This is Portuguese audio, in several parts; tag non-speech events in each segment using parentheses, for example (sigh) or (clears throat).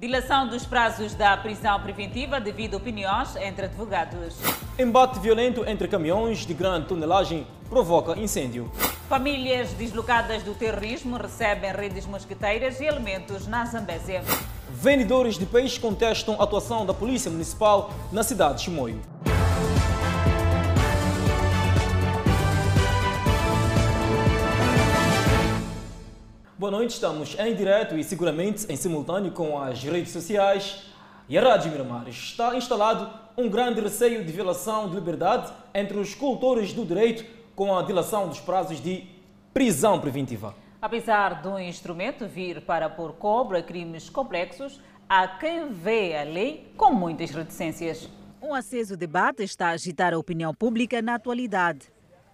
Dilação dos prazos da prisão preventiva devido a opiniões entre advogados. Embate violento entre caminhões de grande tonelagem provoca incêndio. Famílias deslocadas do terrorismo recebem redes mosqueteiras e alimentos na Zambésia. Vendedores de peixe contestam a atuação da Polícia Municipal na cidade de Chimoio. Boa noite, estamos em direto e seguramente em simultâneo com as redes sociais e a Rádio Miramar. Está instalado um grande receio de violação de liberdade entre os cultores do direito com a dilação dos prazos de prisão preventiva. Apesar do instrumento vir para pôr cobre a crimes complexos, há quem vê a lei com muitas reticências. Um aceso debate está a agitar a opinião pública na atualidade.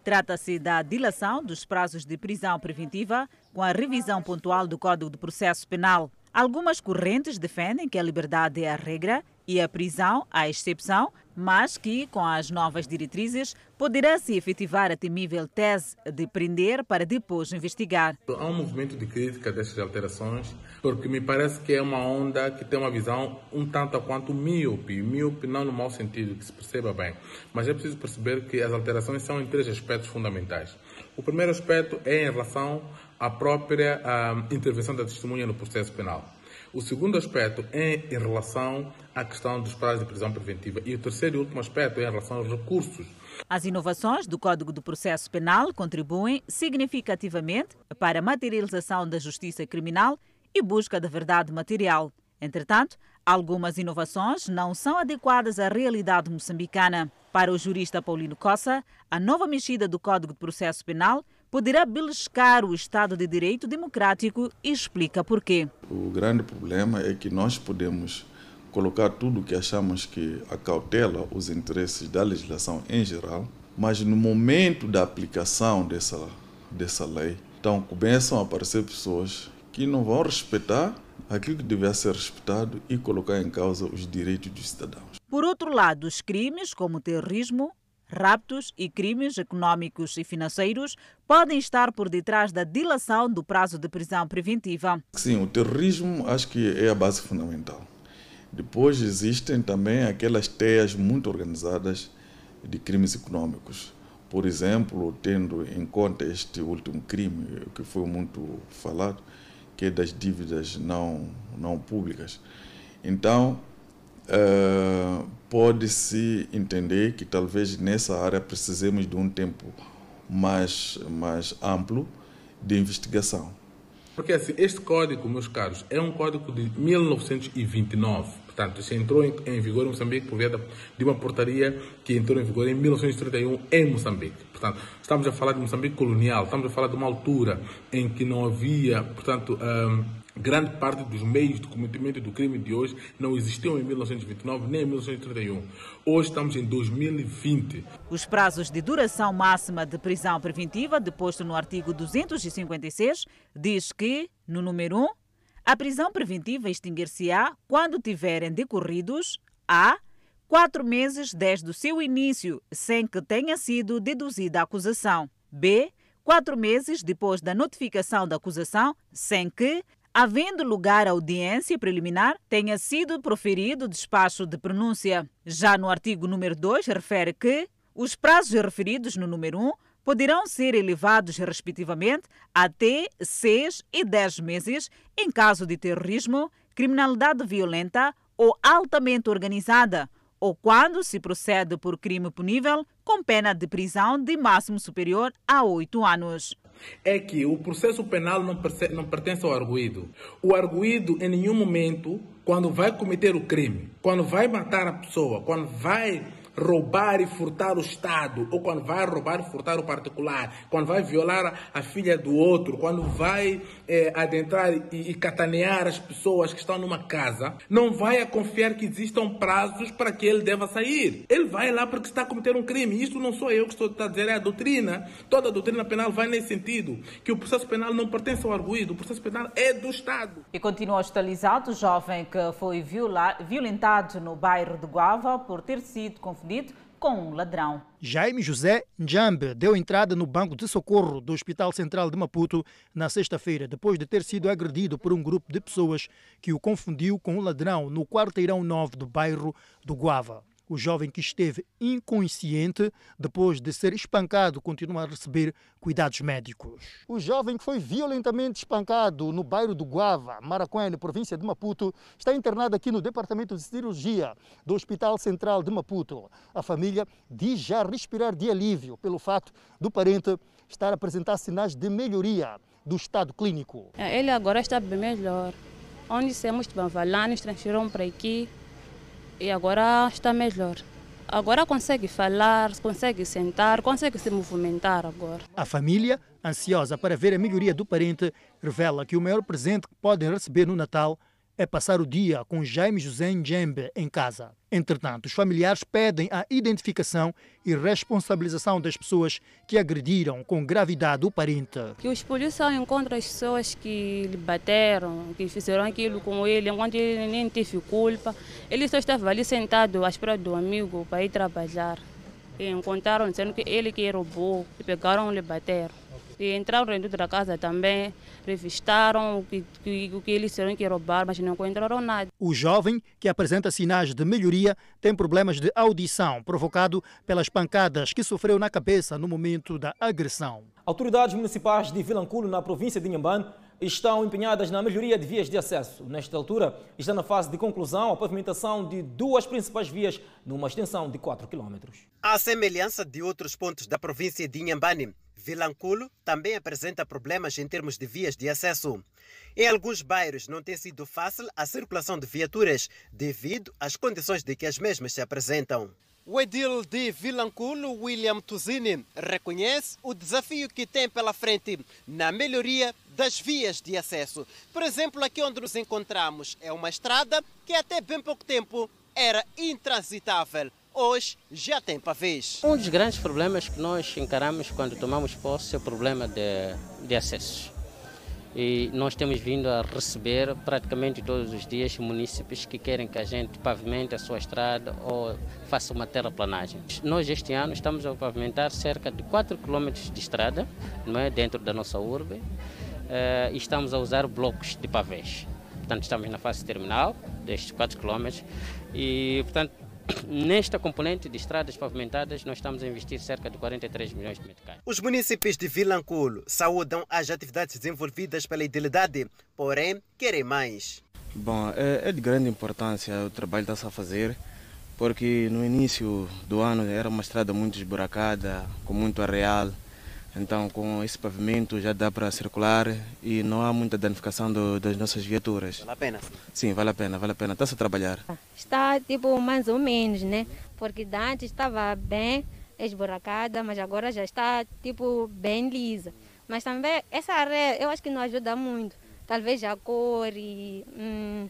Trata-se da dilação dos prazos de prisão preventiva com a revisão pontual do Código de Processo Penal. Algumas correntes defendem que a liberdade é a regra e a prisão a exceção, mas que, com as novas diretrizes, poderá se efetivar a temível tese de prender para depois investigar. Há um movimento de crítica destas alterações, porque me parece que é uma onda que tem uma visão um tanto quanto míope, míope não no mau sentido, que se perceba bem, mas é preciso perceber que as alterações são em três aspectos fundamentais. O primeiro aspecto é em relação à própria à intervenção da testemunha no processo penal. O segundo aspecto é em relação à questão dos prazos de prisão preventiva. E o terceiro e último aspecto é em relação aos recursos. As inovações do Código do Processo Penal contribuem significativamente para a materialização da justiça criminal e busca da verdade material. Entretanto, algumas inovações não são adequadas à realidade moçambicana. Para o jurista Paulino Cossa, a nova mexida do Código de Processo Penal poderá beliscar o Estado de Direito democrático e explica porquê. O grande problema é que nós podemos colocar tudo o que achamos que acautela os interesses da legislação em geral, mas no momento da aplicação dessa, dessa lei, então começam a aparecer pessoas que não vão respeitar aquilo que deve ser respeitado e colocar em causa os direitos dos cidadãos. Por outro lado, os crimes como terrorismo, Raptos e crimes econômicos e financeiros podem estar por detrás da dilação do prazo de prisão preventiva. Sim, o terrorismo acho que é a base fundamental. Depois existem também aquelas teias muito organizadas de crimes econômicos. Por exemplo, tendo em conta este último crime que foi muito falado, que é das dívidas não, não públicas. Então, uh, pode-se entender que talvez nessa área precisemos de um tempo mais, mais amplo de investigação. Porque assim, este código, meus caros, é um código de 1929 Portanto, isso entrou em, em vigor em Moçambique por via de uma portaria que entrou em vigor em 1931 em Moçambique. Portanto, estamos a falar de Moçambique colonial, estamos a falar de uma altura em que não havia, portanto, um, grande parte dos meios de cometimento do crime de hoje não existiam em 1929 nem em 1931. Hoje estamos em 2020. Os prazos de duração máxima de prisão preventiva, deposto no artigo 256, diz que, no número 1, a prisão preventiva extinguir-se-á quando tiverem decorridos a quatro meses desde o seu início, sem que tenha sido deduzida a acusação. B. Quatro meses depois da notificação da acusação, sem que, havendo lugar à audiência preliminar, tenha sido proferido despacho de pronúncia. Já no artigo número 2, refere que os prazos referidos no número 1 poderão ser elevados, respectivamente, até seis e dez meses em caso de terrorismo, criminalidade violenta ou altamente organizada, ou quando se procede por crime punível com pena de prisão de máximo superior a oito anos. É que o processo penal não, não pertence ao arguído. O arguído, em nenhum momento, quando vai cometer o crime, quando vai matar a pessoa, quando vai roubar e furtar o Estado, ou quando vai roubar e furtar o particular, quando vai violar a filha do outro, quando vai é, adentrar e, e catanear as pessoas que estão numa casa, não vai a confiar que existam prazos para que ele deva sair. Ele vai lá porque está a cometer um crime. Isso não sou eu que estou a dizer, é a doutrina. Toda a doutrina penal vai nesse sentido, que o processo penal não pertence ao arguído, o processo penal é do Estado. E continua hospitalizado o jovem que foi violado, violentado no bairro de Guava por ter sido confundido confundido com um ladrão. Jaime José Njambe deu entrada no banco de socorro do Hospital Central de Maputo na sexta-feira, depois de ter sido agredido por um grupo de pessoas que o confundiu com um ladrão no quarteirão 9 do bairro do Guava. O jovem que esteve inconsciente depois de ser espancado continua a receber cuidados médicos. O jovem que foi violentamente espancado no bairro do Guava, Maracuene, província de Maputo, está internado aqui no departamento de cirurgia do Hospital Central de Maputo. A família diz já respirar de alívio pelo fato do parente estar a apresentar sinais de melhoria do estado clínico. Ele agora está bem melhor. Onde temos de Banvalá, nos transferiram para aqui e agora está melhor. Agora consegue falar, consegue sentar, consegue se movimentar agora. A família, ansiosa para ver a melhoria do parente, revela que o maior presente que podem receber no Natal é passar o dia com Jaime José Njembe em casa. Entretanto, os familiares pedem a identificação e responsabilização das pessoas que agrediram com gravidade o parente. Que os policiais encontrem as pessoas que lhe bateram, que fizeram aquilo com ele, enquanto ele nem teve culpa. Ele só estava ali sentado à espera do amigo para ir trabalhar. E encontraram dizendo que ele que roubou, pegaram e lhe bateram. E entraram dentro da casa também, revistaram o que, que, o que eles disseram que roubar, mas não encontraram nada. O jovem, que apresenta sinais de melhoria, tem problemas de audição provocado pelas pancadas que sofreu na cabeça no momento da agressão. Autoridades municipais de Vilanculo, na província de Inhambane, estão empenhadas na melhoria de vias de acesso. Nesta altura, está na fase de conclusão a pavimentação de duas principais vias numa extensão de 4 km. À semelhança de outros pontos da província de Inhambane, Vilanculo também apresenta problemas em termos de vias de acesso. Em alguns bairros não tem sido fácil a circulação de viaturas devido às condições de que as mesmas se apresentam. O edil de Vilanculo, William Tuzini, reconhece o desafio que tem pela frente na melhoria das vias de acesso. Por exemplo, aqui onde nos encontramos é uma estrada que até bem pouco tempo era intransitável hoje já tem pavês. Um dos grandes problemas que nós encaramos quando tomamos posse é o problema de, de. E nós temos vindo a receber praticamente todos os dias munícipes que querem que a gente pavimente a sua estrada ou faça uma terraplanagem. Nós este ano estamos a pavimentar cerca de 4 km de estrada não é, dentro da nossa urbe uh, e estamos a usar blocos de pavês. Portanto, estamos na fase terminal destes 4 km e, portanto, Nesta componente de estradas pavimentadas, nós estamos a investir cerca de 43 milhões de meticais. Os municípios de Vilanculo saúdam as atividades desenvolvidas pela idilidade, porém querem mais. Bom, é, é de grande importância o trabalho que está-se a fazer, porque no início do ano era uma estrada muito esburacada, com muito areal, então, com esse pavimento já dá para circular e não há muita danificação do, das nossas viaturas. Vale a pena? Sim, vale a pena, vale a pena. Está-se a trabalhar. Está tipo mais ou menos, né? Porque antes estava bem esburacada, mas agora já está tipo bem lisa. Mas também essa areia eu acho que não ajuda muito. Talvez a cor e hum,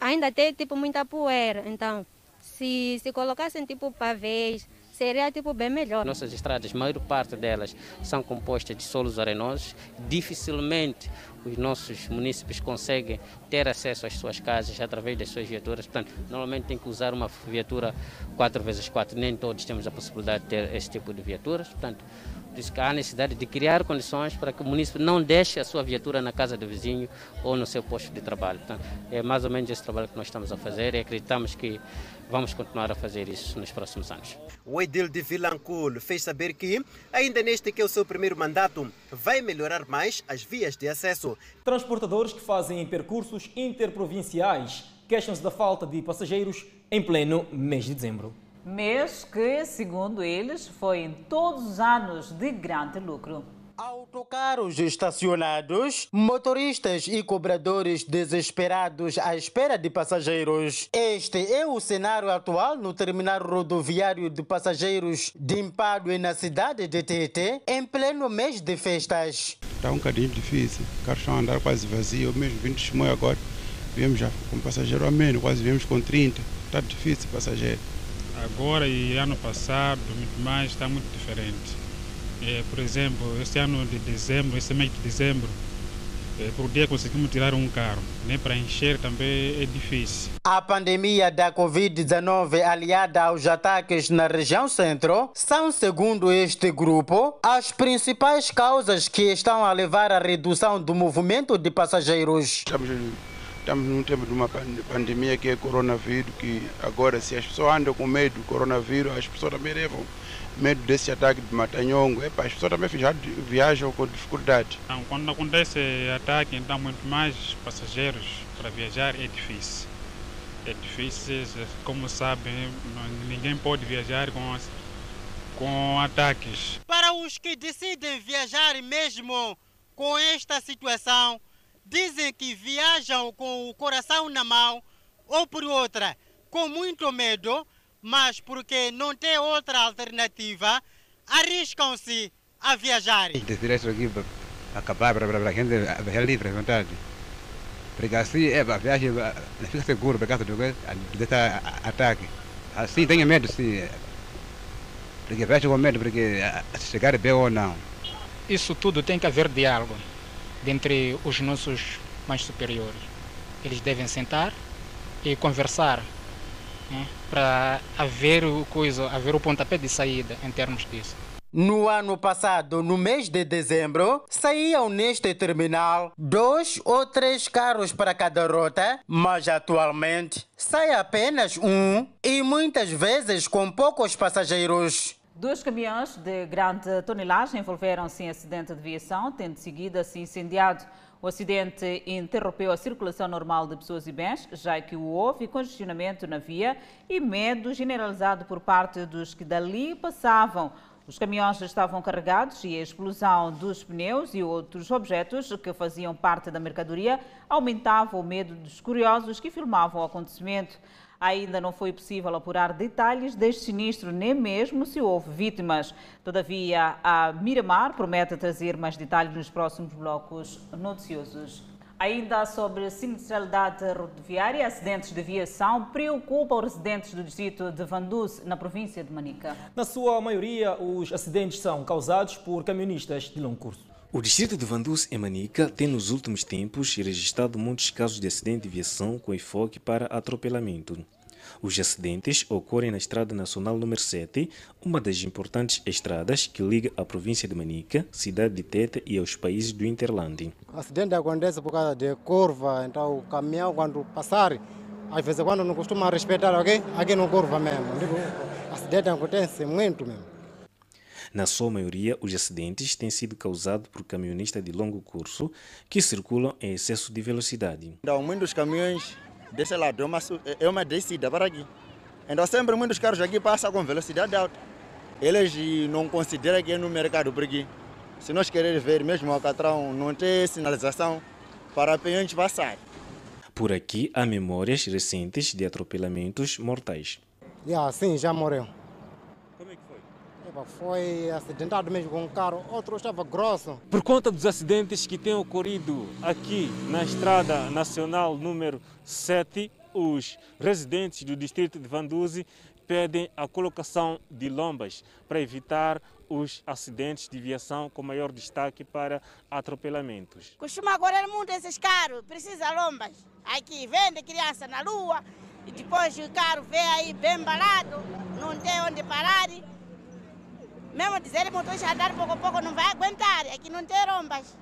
ainda tem tipo muita poeira. Então, se, se colocassem tipo pavês, seria tipo bem melhor. Nossas estradas, a maior parte delas são compostas de solos arenosos. Dificilmente os nossos municípios conseguem ter acesso às suas casas através das suas viaturas. Portanto, normalmente tem que usar uma viatura 4x4. Nem todos temos a possibilidade de ter esse tipo de viaturas. Portanto, diz que há necessidade de criar condições para que o município não deixe a sua viatura na casa do vizinho ou no seu posto de trabalho. Portanto, é mais ou menos esse trabalho que nós estamos a fazer e acreditamos que vamos continuar a fazer isso nos próximos anos. O edil de Vilanculo fez saber que, ainda neste que é o seu primeiro mandato, vai melhorar mais as vias de acesso. Transportadores que fazem percursos interprovinciais queixam-se da falta de passageiros em pleno mês de dezembro. Mês que, segundo eles, foi em todos os anos de grande lucro. Autocarros estacionados, motoristas e cobradores desesperados à espera de passageiros. Este é o cenário atual no terminal rodoviário de passageiros de Empadue na cidade de Tete, em pleno mês de festas. Está um bocadinho difícil, os carros estão a andar quase vazios, mesmo vindo de Chimoio agora, viemos já com passageiro a menos, quase viemos com 30, está difícil passageiro. Agora e ano passado, muito mais, está muito diferente. É, por exemplo, este ano de dezembro, este mês de dezembro, É, por dia conseguimos tirar um carro, nem para encher também é difícil. A pandemia da Covid-19 aliada aos ataques na região centro são, segundo este grupo, as principais causas que estão a levar à redução do movimento de passageiros. Estamos, estamos num tempo de uma pandemia que é coronavírus, que agora se as pessoas andam com medo do coronavírus, as pessoas também levam medo desse ataque de Matanhongo. Epa, as pessoas também já viajam com dificuldade. Então, quando acontece ataque, então muito mais passageiros para viajar é difícil. É difícil, como sabem, ninguém pode viajar com, com ataques. Para os que decidem viajar mesmo com esta situação, dizem que viajam com o coração na mão ou por outra, com muito medo, mas porque não tem outra alternativa, arriscam-se a viajar. Decidir aqui para acabar para a gente viajar livre, à vontade. Porque assim é, a viagem fica segura por causa desse ataque. Assim tenho medo, sim. Porque viaja com medo, porque se chegar bem ou não. Isso tudo tem que haver diálogo entre os nossos mais superiores. Eles devem sentar e conversar né, para haver o coisa, haver o pontapé de saída em termos disso. No ano passado, no mês de dezembro, saíam neste terminal dois ou três carros para cada rota, mas atualmente sai apenas um e muitas vezes com poucos passageiros. Dois caminhões de grande tonelagem envolveram-se em acidente de viação, tendo seguido se incendiado. O acidente interrompeu a circulação normal de pessoas e bens, já que houve congestionamento na via e medo generalizado por parte dos que dali passavam. Os caminhões estavam carregados e a explosão dos pneus e outros objetos que faziam parte da mercadoria aumentava o medo dos curiosos que filmavam o acontecimento. Ainda não foi possível apurar detalhes deste sinistro, nem mesmo se houve vítimas. Todavia, a Miramar promete trazer mais detalhes nos próximos blocos noticiosos. Ainda sobre sinistralidade rodoviária, acidentes de viação preocupam os residentes do distrito de Vanduz, na província de Manica. Na sua maioria, os acidentes são causados por camionistas de longo curso. O distrito de Vanduz, em Manica, tem nos últimos tempos registrado muitos casos de acidente de viação com enfoque para atropelamento. Os acidentes ocorrem na Estrada Nacional número 7, uma das importantes estradas que liga a província de Manica, cidade de Tete e aos países do Interlande. O acidente acontece por causa de curva, então o caminhão quando passar, às vezes quando não costuma respeitar alguém, aqui não curva mesmo. O acidente acontece muito mesmo. Na sua maioria, os acidentes têm sido causados por caminhonistas de longo curso que circulam em excesso de velocidade. Então, muitos caminhões desse lado é uma, é uma descida para aqui. Então sempre muitos carros aqui passam com velocidade alta. Eles não consideram que é no mercado, porque se nós queremos ver mesmo o Alcatrão não tem sinalização para peões passar. Por aqui há memórias recentes de atropelamentos mortais. Yeah, sim, já morreu. Foi? Acidentado mesmo com um carro, outro estava grosso. Por conta dos acidentes que têm ocorrido aqui na Estrada Nacional número 7, os residentes do distrito de Vanduzi pedem a colocação de lombas para evitar os acidentes de viação com maior destaque para atropelamentos. Costuma agora muito esses carros, precisa lombas. Aqui vende criança na rua e depois o carro vem aí bem embalado, não tem onde parar. Mesmo dizer que motorista andar pouco a pouco não vai aguentar, aqui não tem lombas.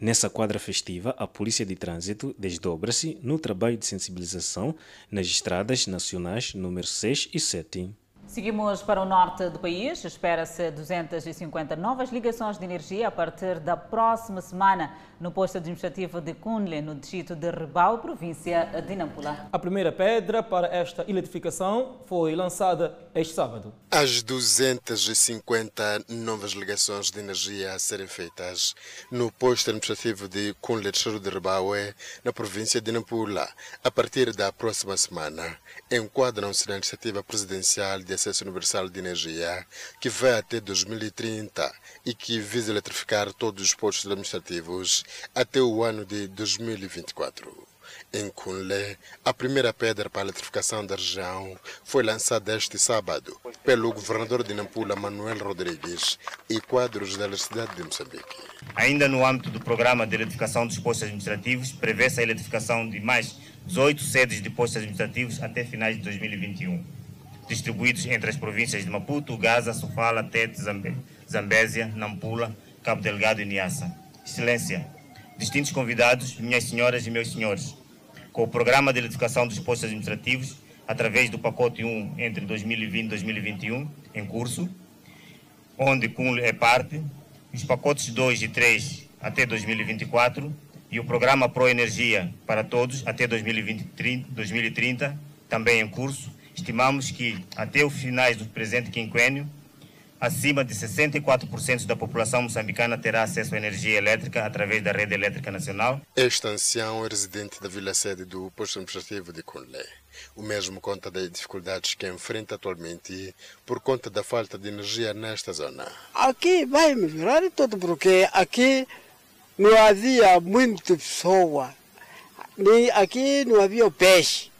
Nessa quadra festiva, a Polícia de Trânsito desdobra-se no trabalho de sensibilização nas estradas nacionais número 6 e 7. Seguimos para o norte do país. Espera-se 250 novas ligações de energia a partir da próxima semana no posto administrativo de Cunle, no distrito de Rebau, província de Nampula. A primeira pedra para esta eletrificação foi lançada este sábado. As 250 novas ligações de energia a serem feitas no posto administrativo de Cunle, distrito de Rebaue, na província de Nampula, a partir da próxima semana, enquadram-se na iniciativa presidencial de acesso universal de energia, que vai até 2030 e que visa eletrificar todos os postos administrativos até o ano de 2024. Em Cunlé, a primeira pedra para a eletrificação da região foi lançada este sábado pelo governador de Nampula, Manuel Rodrigues, e quadros da Universidade de Moçambique. Ainda no âmbito do programa de eletrificação dos postos administrativos, prevê-se a eletrificação de mais 18 sedes de postos administrativos até finais de 2021, distribuídos entre as províncias de Maputo, Gaza, Sofala, Tete, Zambésia, Nampula, Cabo Delgado e Niassa. Excelência, distintos convidados, minhas senhoras e meus senhores, com o programa de eletrificação dos postos administrativos, através do pacote 1 entre 2020 e 2021, em curso, onde Cunle é parte, os pacotes 2 e 3 até 2024 e o programa Pro Energia para todos até 2020, 2030, também em curso. Estimamos que até os finais do presente quinquênio, acima de 64% da população moçambicana terá acesso à energia elétrica através da rede elétrica nacional. Este ancião é residente da vila sede do posto administrativo de Cunlé. O mesmo conta das dificuldades que enfrenta atualmente por conta da falta de energia nesta zona. Aqui vai melhorar tudo, porque aqui não havia muita pessoa. Nem aqui não havia peixe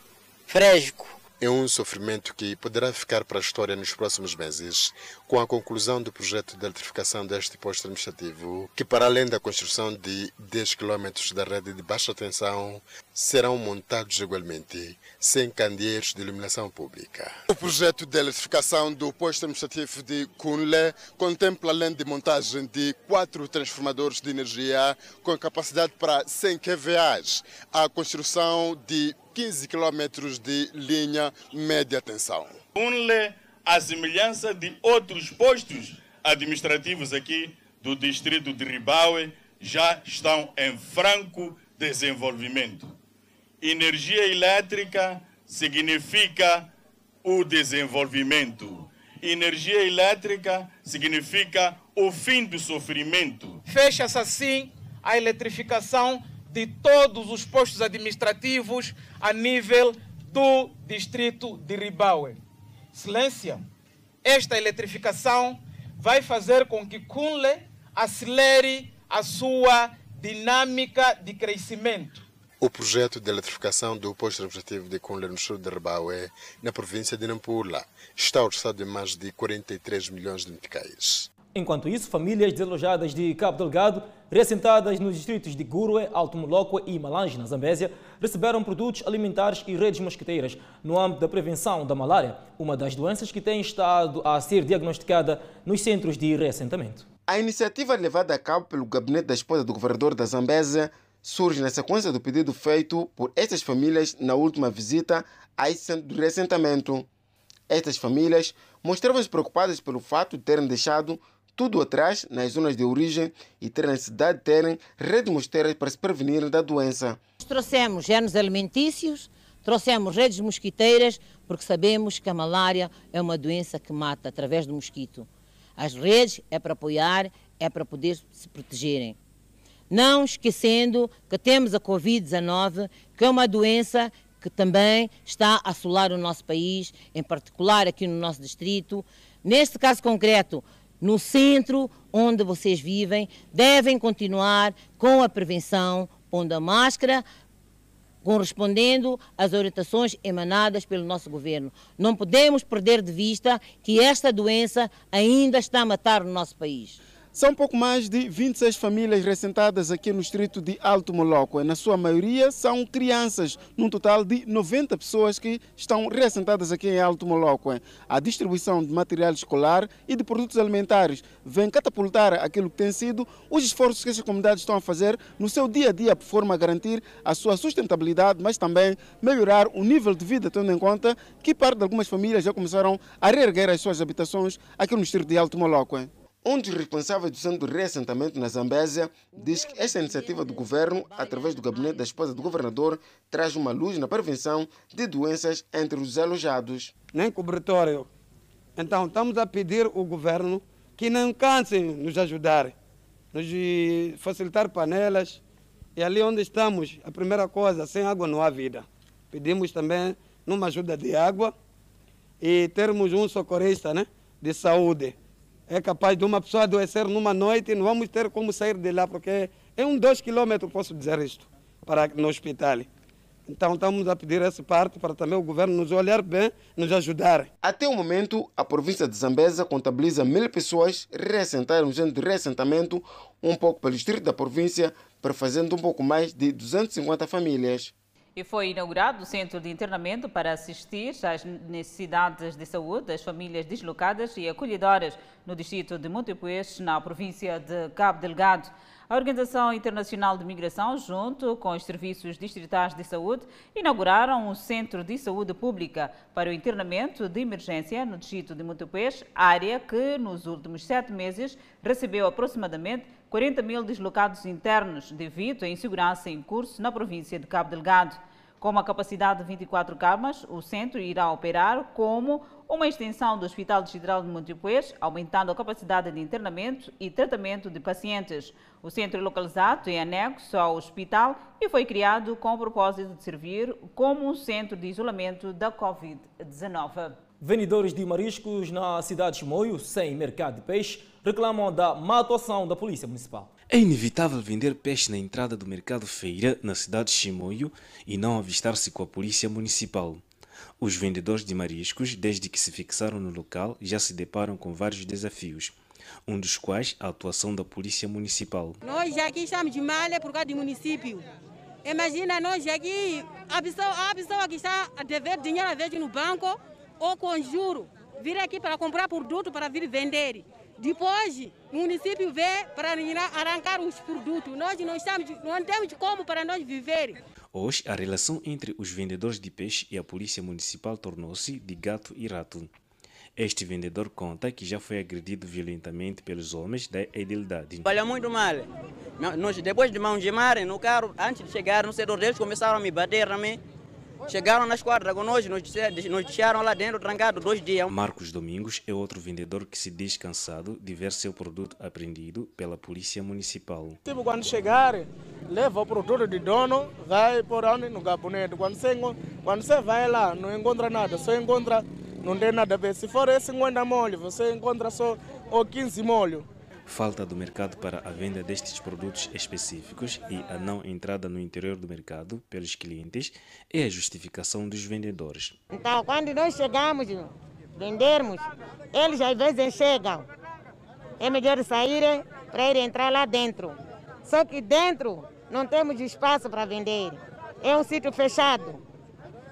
fresco. É um sofrimento que poderá ficar para a história nos próximos meses, com a conclusão do projeto de eletrificação deste posto administrativo, que, para além da construção de 10 km da rede de baixa tensão, serão montados igualmente 100 candeeiros de iluminação pública. O projeto de eletrificação do posto administrativo de Cunlé contempla, além de montagem de quatro transformadores de energia com capacidade para 100 kVA, a construção de 15 quilômetros de linha média tensão. Unle, a semelhança de outros postos administrativos aqui do distrito de Ribaue, já estão em franco desenvolvimento. Energia elétrica significa o desenvolvimento. Energia elétrica significa o fim do sofrimento. Fecha-se assim a eletrificação de todos os postos administrativos a nível do distrito de Ribaue. Excelência, esta eletrificação vai fazer com que Cunle acelere a sua dinâmica de crescimento. O projeto de eletrificação do posto administrativo de Cunlé no sul de Ribaue, na província de Nampula, está orçado em mais de 43 milhões de meticais. Enquanto isso, famílias desalojadas de Cabo Delgado, reassentadas nos distritos de Gurue, Alto Molokwe e Malange, na Zambésia, receberam produtos alimentares e redes mosquiteiras no âmbito da prevenção da malária, uma das doenças que tem estado a ser diagnosticada nos centros de reassentamento. A iniciativa levada a cabo pelo gabinete da esposa do governador da Zambésia surge na sequência do pedido feito por estas famílias na última visita a de reassentamento. Estas famílias mostravam-se preocupadas pelo fato de terem deixado tudo atrás nas zonas de origem e terem necessidade de terem redes mosquiteiras para se prevenir da doença. Trouxemos germes alimentícios, trouxemos redes mosquiteiras, porque sabemos que a malária é uma doença que mata através do mosquito. As redes é para apoiar, é para poder se protegerem. Não esquecendo que temos a Covid-19, que é uma doença que também está a assolar o nosso país, em particular aqui no nosso distrito. Neste caso concreto, no centro onde vocês vivem, devem continuar com a prevenção, pondo a máscara, correspondendo às orientações emanadas pelo nosso governo. Não podemos perder de vista que esta doença ainda está a matar o nosso país. São pouco mais de 26 famílias reassentadas aqui no distrito de Alto Moloco. Na sua maioria são crianças, num total de 90 pessoas que estão reassentadas aqui em Alto Moloco. A distribuição de material escolar e de produtos alimentares vem catapultar aquilo que tem sido os esforços que essas comunidades estão a fazer no seu dia a dia, por forma a garantir a sua sustentabilidade, mas também melhorar o nível de vida, tendo em conta que parte de algumas famílias já começaram a reerguer as suas habitações aqui no distrito de Alto Moloco. Um dos responsáveis do Centro de Reassentamento na Zambésia diz que esta iniciativa do governo, através do gabinete da esposa do governador, traz uma luz na prevenção de doenças entre os alojados. Nem cobertório. Então, estamos a pedir ao governo que não cansem nos ajudar, nos facilitar panelas. E ali onde estamos, a primeira coisa, sem água não há vida. Pedimos também uma ajuda de água e termos um socorrista né, de saúde é capaz de uma pessoa adoecer numa noite e não vamos ter como sair de lá, porque é um dois quilômetros, posso dizer isto, para no hospital. Então estamos a pedir essa parte para também o governo nos olhar bem, nos ajudar. Até o momento, a província de Zambesa contabiliza mil pessoas reassentaram de reassentamento um pouco pelo distrito da província, prefazendo um pouco mais de 250 famílias. E foi inaugurado o centro de internamento para assistir às necessidades de saúde das famílias deslocadas e acolhedoras no distrito de Montepuez, na província de Cabo Delgado. A Organização Internacional de Migração, junto com os serviços distritais de saúde, inauguraram um centro de saúde pública para o internamento de emergência no distrito de Montepuez, área que nos últimos sete meses recebeu aproximadamente 40 mil deslocados internos devido à insegurança em curso na província de Cabo Delgado. Com uma capacidade de 24 camas, o centro irá operar como uma extensão do Hospital Distrital de Montepuez, aumentando a capacidade de internamento e tratamento de pacientes. O centro é localizado em anexo ao hospital e foi criado com o propósito de servir como um centro de isolamento da Covid-19. Vendedores de mariscos na cidade de Chimoio, sem mercado de peixe, reclamam da má atuação da Polícia Municipal. É inevitável vender peixe na entrada do mercado feira na cidade de Chimoio e não avistar-se com a Polícia Municipal. Os vendedores de mariscos, desde que se fixaram no local, já se deparam com vários desafios, um dos quais a atuação da Polícia Municipal. Nós aqui estamos de malha por causa do município. Imagina nós aqui, a pessoa, a pessoa que está a dever dinheiro às vezes no banco ou com juro, vir aqui para comprar produto para vir vender. Depois, o município vê para arrancar os produtos. Nós não, estamos, não temos como para nós viver. Hoje, a relação entre os vendedores de peixe e a polícia municipal tornou-se de gato e rato. Este vendedor conta que já foi agredido violentamente pelos homens da edilidade. Olha muito mal. Nós, depois de mão de mar no carro, antes de chegar no setor deles, começaram a me bater também. Chegaram na esquadra com nós, nos deixaram lá dentro trancado dois dias. Marcos Domingos é outro vendedor que se diz cansado de ver seu produto apreendido pela polícia municipal. Tipo, quando chegar, leva o produto de dono, vai por onde? No gabinete. Quando você, quando você vai lá, não encontra nada, só encontra, não tem nada a ver. Se for 50 molhos, você encontra só ou 15 molhos falta do mercado para a venda destes produtos específicos e a não entrada no interior do mercado pelos clientes é a justificação dos vendedores. Então, quando nós chegamos, vendermos, eles às vezes chegam. É melhor saírem para ir entrar lá dentro. Só que dentro não temos espaço para vender. É um sítio fechado.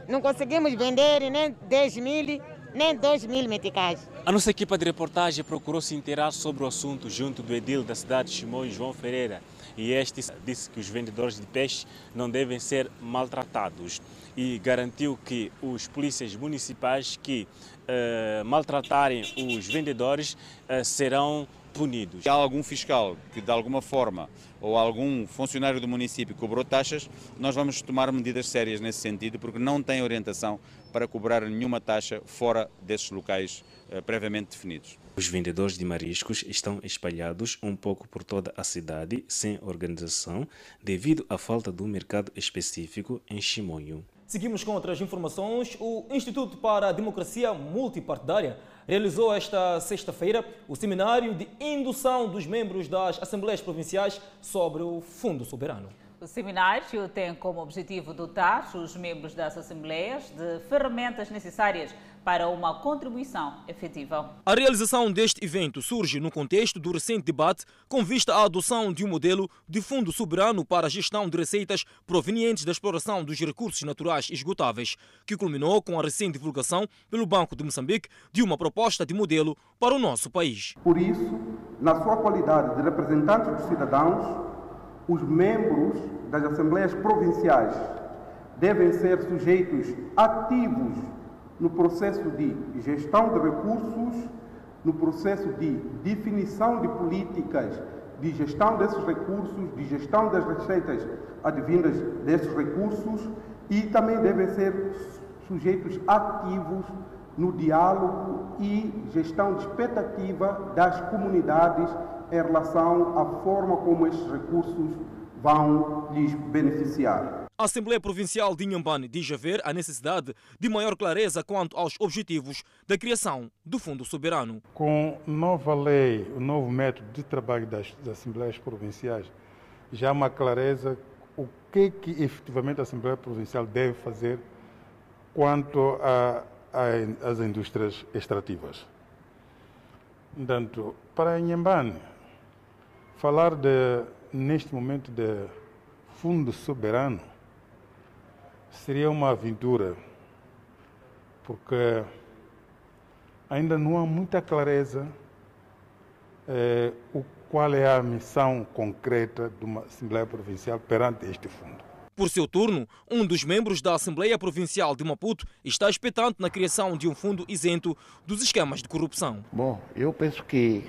Não conseguimos vender nem 10 mil, nem 2 mil meticais. A nossa equipa de reportagem procurou se inteirar sobre o assunto junto do edil da cidade de Chimões, João Ferreira, e este disse que os vendedores de peixe não devem ser maltratados e garantiu que os polícias municipais que uh, maltratarem os vendedores uh, serão punidos. Se há algum fiscal que de alguma forma ou algum funcionário do município cobrou taxas, nós vamos tomar medidas sérias nesse sentido, porque não tem orientação para cobrar nenhuma taxa fora desses locais eh, previamente definidos. Os vendedores de mariscos estão espalhados um pouco por toda a cidade, sem organização, devido à falta de um mercado específico em Chimoio. Seguimos com outras informações. O Instituto para a Democracia Multipartidária realizou esta sexta-feira o seminário de indução dos membros das Assembleias Provinciais sobre o Fundo Soberano. O seminário tem como objetivo dotar os membros das Assembleias de ferramentas necessárias para uma contribuição efetiva. A realização deste evento surge no contexto do recente debate com vista à adoção de um modelo de fundo soberano para a gestão de receitas provenientes da exploração dos recursos naturais esgotáveis, que culminou com a recente divulgação pelo Banco de Moçambique de uma proposta de modelo para o nosso país. Por isso, na sua qualidade de representantes dos cidadãos, os membros das Assembleias Provinciais devem ser sujeitos ativos no processo de gestão de recursos, no processo de definição de políticas de gestão desses recursos, de gestão das receitas advindas desses recursos e também devem ser sujeitos ativos no diálogo e gestão de expectativa das comunidades em relação à forma como estes recursos vão lhes beneficiar. A Assembleia Provincial de Inhambane diz haver a necessidade de maior clareza quanto aos objetivos da criação do Fundo Soberano. Com nova lei, o novo método de trabalho das, das Assembleias Provinciais, já há uma clareza o que, que efetivamente a Assembleia Provincial deve fazer quanto às indústrias extrativas. Portanto, para Inhambane, falar de, neste momento de fundo soberano seria uma aventura, porque ainda não há muita clareza eh, o qual é a missão concreta de uma Assembleia Provincial perante este fundo. Por seu turno, um dos membros da Assembleia Provincial de Maputo está expectante na criação de um fundo isento dos esquemas de corrupção. Bom, eu penso que,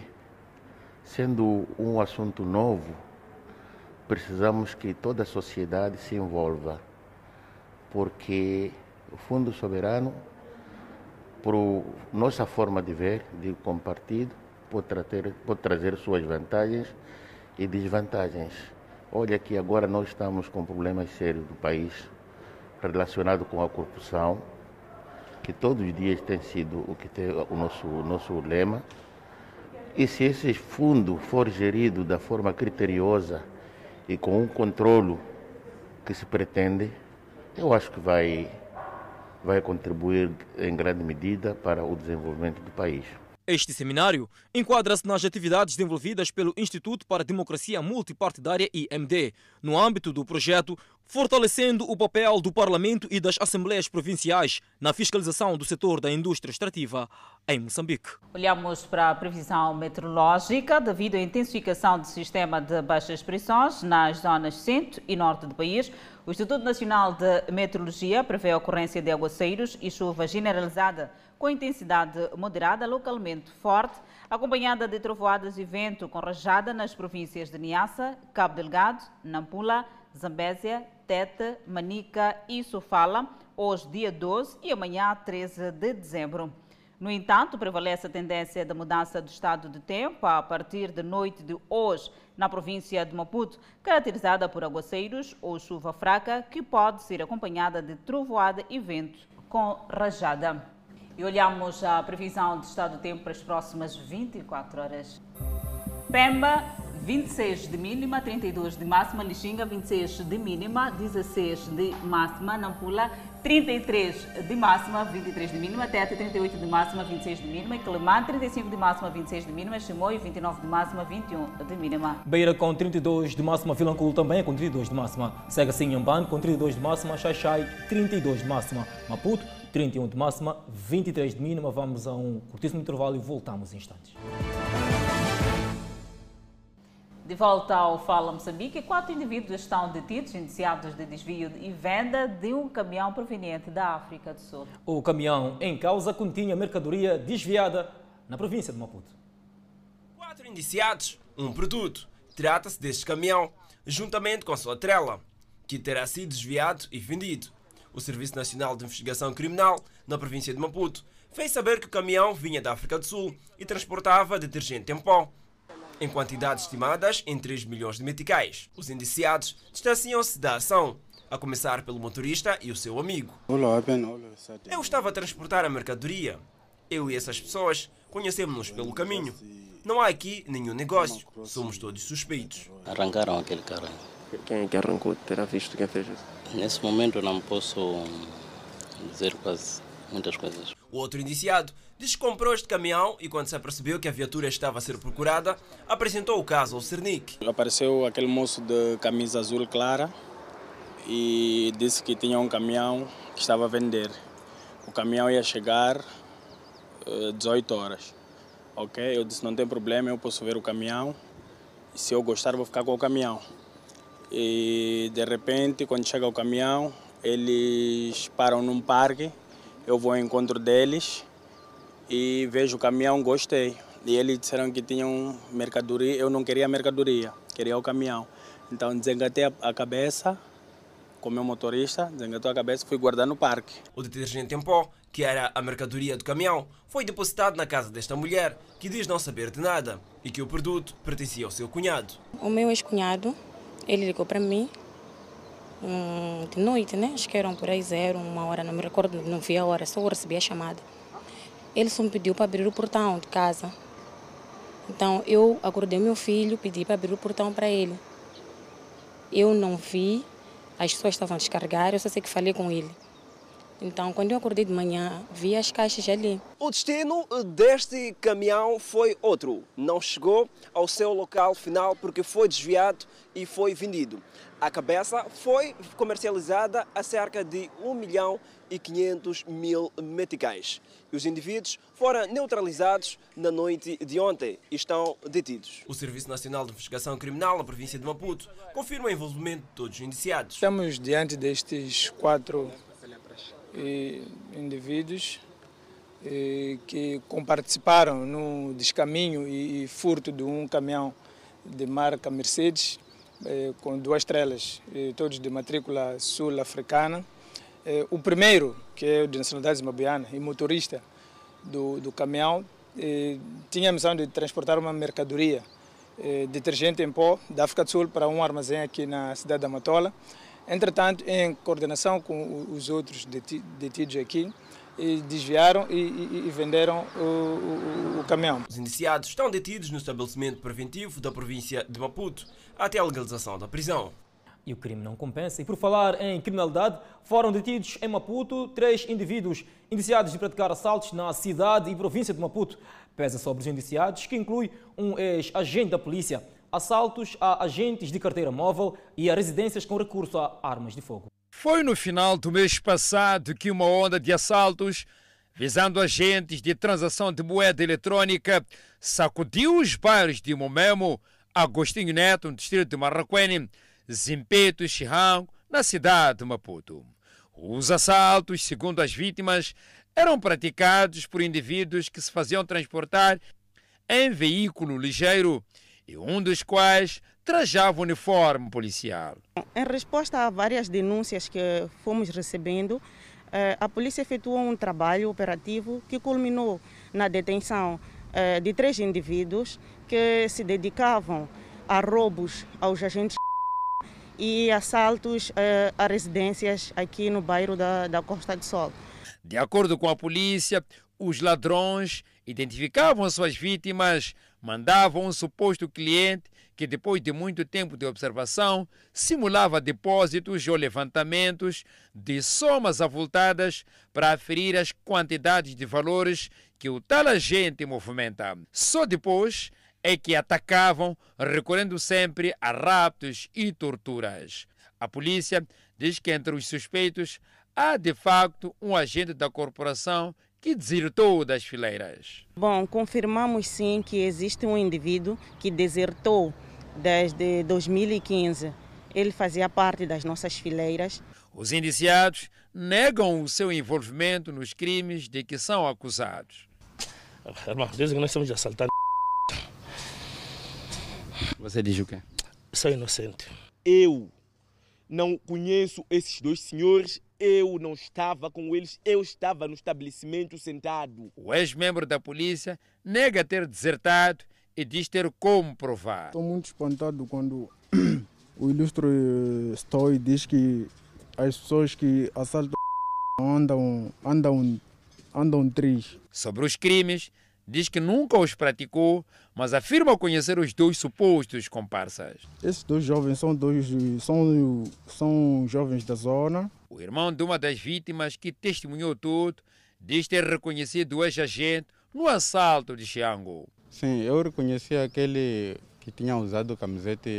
sendo um assunto novo, precisamos que toda a sociedade se envolva, porque o Fundo Soberano, por nossa forma de ver, de como partido, pode trazer, pode trazer suas vantagens e desvantagens. Olha que agora nós estamos com problemas sérios do país relacionado com a corrupção, que todos os dias tem sido o que tem o nosso, o nosso lema. E se esse fundo for gerido da forma criteriosa e com um controlo que se pretende, eu acho que vai, vai contribuir em grande medida para o desenvolvimento do país. Este seminário enquadra-se nas atividades desenvolvidas pelo Instituto para a Democracia Multipartidária IMD, no âmbito do projeto Fortalecendo o papel do Parlamento e das Assembleias Provinciais na fiscalização do setor da indústria extrativa em Moçambique. Olhamos para a previsão meteorológica devido à intensificação do sistema de baixas pressões nas zonas centro e norte do país. O Instituto Nacional de Meteorologia prevê a ocorrência de aguaceiros e chuva generalizada com intensidade moderada, localmente forte, acompanhada de trovoadas e vento com rajada nas províncias de Niassa, Cabo Delgado, Nampula, Zambésia, Tete, Manica e Sofala, hoje dia 12 e amanhã 13 de dezembro. No entanto, prevalece a tendência da mudança do estado de tempo a partir da noite de hoje na província de Maputo, caracterizada por aguaceiros ou chuva fraca, que pode ser acompanhada de trovoada e vento com rajada. E olhamos a previsão do estado do tempo para as próximas 24 horas. Pemba, 26 de mínima, 32 de máxima. Lixinga, 26 de mínima, 16 de máxima. Nampula, 33 de máxima, 23 de mínima. Tete, 38 de máxima, 26 de mínima. Quelimã, 35 de máxima, 26 de mínima. Chimoio, 29 de máxima, 21 de mínima. Beira com 32 de máxima. Vilanculo também com 32 de máxima. Segue assim Yamban com 32 de máxima. Xaixai, 32 de máxima. Maputo, 31 de máxima, 23 de mínima. Vamos a um curtíssimo intervalo e voltamos em instantes. De volta ao Fala Moçambique, quatro indivíduos estão detidos, indiciados de desvio e venda de um caminhão proveniente da África do Sul. O caminhão em causa continha mercadoria desviada na província de Maputo. Quatro indiciados, um produto. Trata-se deste caminhão, juntamente com a sua trela, que terá sido desviado e vendido. O Serviço Nacional de Investigação Criminal, na província de Maputo, fez saber que o caminhão vinha da África do Sul e transportava detergente em pó em quantidades estimadas em 3 milhões de meticais. Os indiciados distanciam-se da ação, a começar pelo motorista e o seu amigo. Eu estava a transportar a mercadoria. Eu e essas pessoas conhecemos-nos pelo caminho. Não há aqui nenhum negócio. Somos todos suspeitos. Arrancaram aquele carro. Quem é que arrancou? Terá visto quem fez isso? Nesse momento não posso dizer quase muitas coisas. O outro indiciado diz que comprou este caminhão e quando se apercebeu que a viatura estava a ser procurada, apresentou o caso ao Cernic. Apareceu aquele moço de camisa azul clara e disse que tinha um caminhão que estava a vender. O caminhão ia chegar uh, 18 horas. Ok? Eu disse, não tem problema, eu posso ver o caminhão. E se eu gostar, vou ficar com o caminhão. E de repente, quando chega o caminhão, eles param num parque. Eu vou ao encontro deles e vejo o caminhão, gostei. E eles disseram que tinham mercadoria, eu não queria mercadoria, queria o caminhão. Então desengatei a cabeça com o meu motorista, desengatou a cabeça e fui guardar no parque. O detergente em pó, que era a mercadoria do caminhão, foi depositado na casa desta mulher, que diz não saber de nada e que o produto pertencia ao seu cunhado. O meu ex-cunhado, ele ligou para mim hum, de noite, né? Acho que eram por aí zero, uma hora, não me recordo, não vi a hora, só recebi a chamada. Ele só me pediu para abrir o portão de casa. Então eu acordei meu filho, pedi para abrir o portão para ele. Eu não vi As pessoas estavam a descarregar, eu só sei que falei com ele. Então, quando eu acordei de manhã, vi as caixas ali. O destino deste caminhão foi outro. Não chegou ao seu local final porque foi desviado e foi vendido. A cabeça foi comercializada a cerca de 1 milhão e 500 mil meticais. E os indivíduos foram neutralizados na noite de ontem e estão detidos. O Serviço Nacional de Investigação Criminal na província de Maputo confirma o envolvimento de todos os indiciados. Estamos diante destes quatro eh, indivíduos eh, que participaram no descaminho e, e furto de um caminhão de marca Mercedes eh, com duas estrelas, todos de matrícula sul-africana. Eh, o primeiro, que é de nacionalidade zimbabuiana e motorista do, do caminhão, eh, tinha a missão de transportar uma mercadoria, detergente em pó, da África do Sul para um armazém aqui na cidade da Matola. Entretanto, em coordenação com os outros detidos aqui, desviaram e, e venderam o, o, o, caminhão. Os indiciados estão detidos no estabelecimento preventivo da província de Maputo até a legalização da prisão. E o crime não compensa. E por falar em criminalidade, foram detidos em Maputo três indivíduos indiciados de praticar assaltos na cidade e província de Maputo. Pesa sobre os indiciados, que inclui um ex-agente da polícia assaltos a agentes de carteira móvel e a residências com recurso a armas de fogo. Foi no final do mês passado que uma onda de assaltos visando agentes de transação de moeda eletrônica sacudiu os bairros de Momemo, Agostinho Neto, no distrito de Marraquene, Zimpeto e Chirango, na cidade de Maputo. Os assaltos, segundo as vítimas, eram praticados por indivíduos que se faziam transportar em veículo ligeiro e um dos quais trajava uniforme policial. Em resposta a várias denúncias que fomos recebendo, eh, a polícia efetuou um trabalho operativo que culminou na detenção eh, de três indivíduos que se dedicavam a roubos aos agentes e assaltos eh, a residências aqui no bairro da, da Costa do Sol. De acordo com a polícia, os ladrões identificavam suas vítimas mandavam um suposto cliente que, depois de muito tempo de observação, simulava depósitos ou levantamentos de somas avultadas para aferir as quantidades de valores que o tal agente movimenta. Só depois é que atacavam, recorrendo sempre a raptos e torturas. A polícia diz que entre os suspeitos há de facto um agente da corporação que desertou das fileiras. Bom, confirmamos sim que existe um indivíduo que desertou desde 2015. Ele fazia parte das nossas fileiras. Os indiciados negam o seu envolvimento nos crimes de que são acusados. Irmão, desde que nós estamos assaltando. Você diz o quê? Sou inocente. Eu não conheço esses dois senhores eu não estava com eles, eu estava no estabelecimento sentado. O ex-membro da polícia nega ter desertado e diz ter como provar. Estou muito espantado quando (clears throat) o ilustre Stoy diz que as pessoas que assaltam andam, andam, andam tristes. Sobre os crimes, diz que nunca os praticou, mas afirma conhecer os dois supostos comparsas. Esses dois jovens são dois são, são jovens da zona. O irmão de uma das vítimas que testemunhou tudo diz ter reconhecido o ex-agente no assalto de Xiango. Sim, eu reconheci aquele que tinha usado camiseta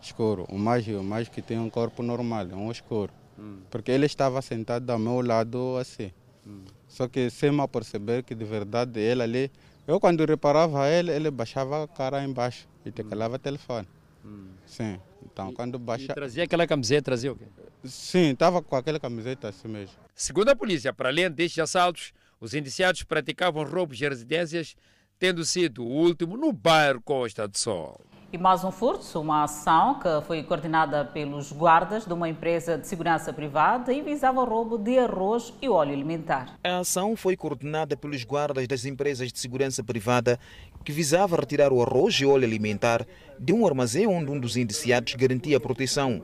escuro, o mais, o mais que tem um corpo normal, um escuro. Hum. Porque ele estava sentado ao meu lado assim. Hum. Só que sem me perceber que de verdade ele ali, eu quando reparava ele, ele baixava a cara embaixo e te calava o telefone. Hum. Sim. Então e, quando baixa... trazia aquela camiseta, trazia o quê? Sim, estava com aquela camiseta assim mesmo. Segundo a polícia, para além destes assaltos, os indiciados praticavam roubos de residências, tendo sido o último no bairro Costa do Sol. E mais um furto, uma ação que foi coordenada pelos guardas de uma empresa de segurança privada e visava o roubo de arroz e óleo alimentar. A ação foi coordenada pelos guardas das empresas de segurança privada que visava retirar o arroz e óleo alimentar de um armazém onde um dos indiciados garantia proteção.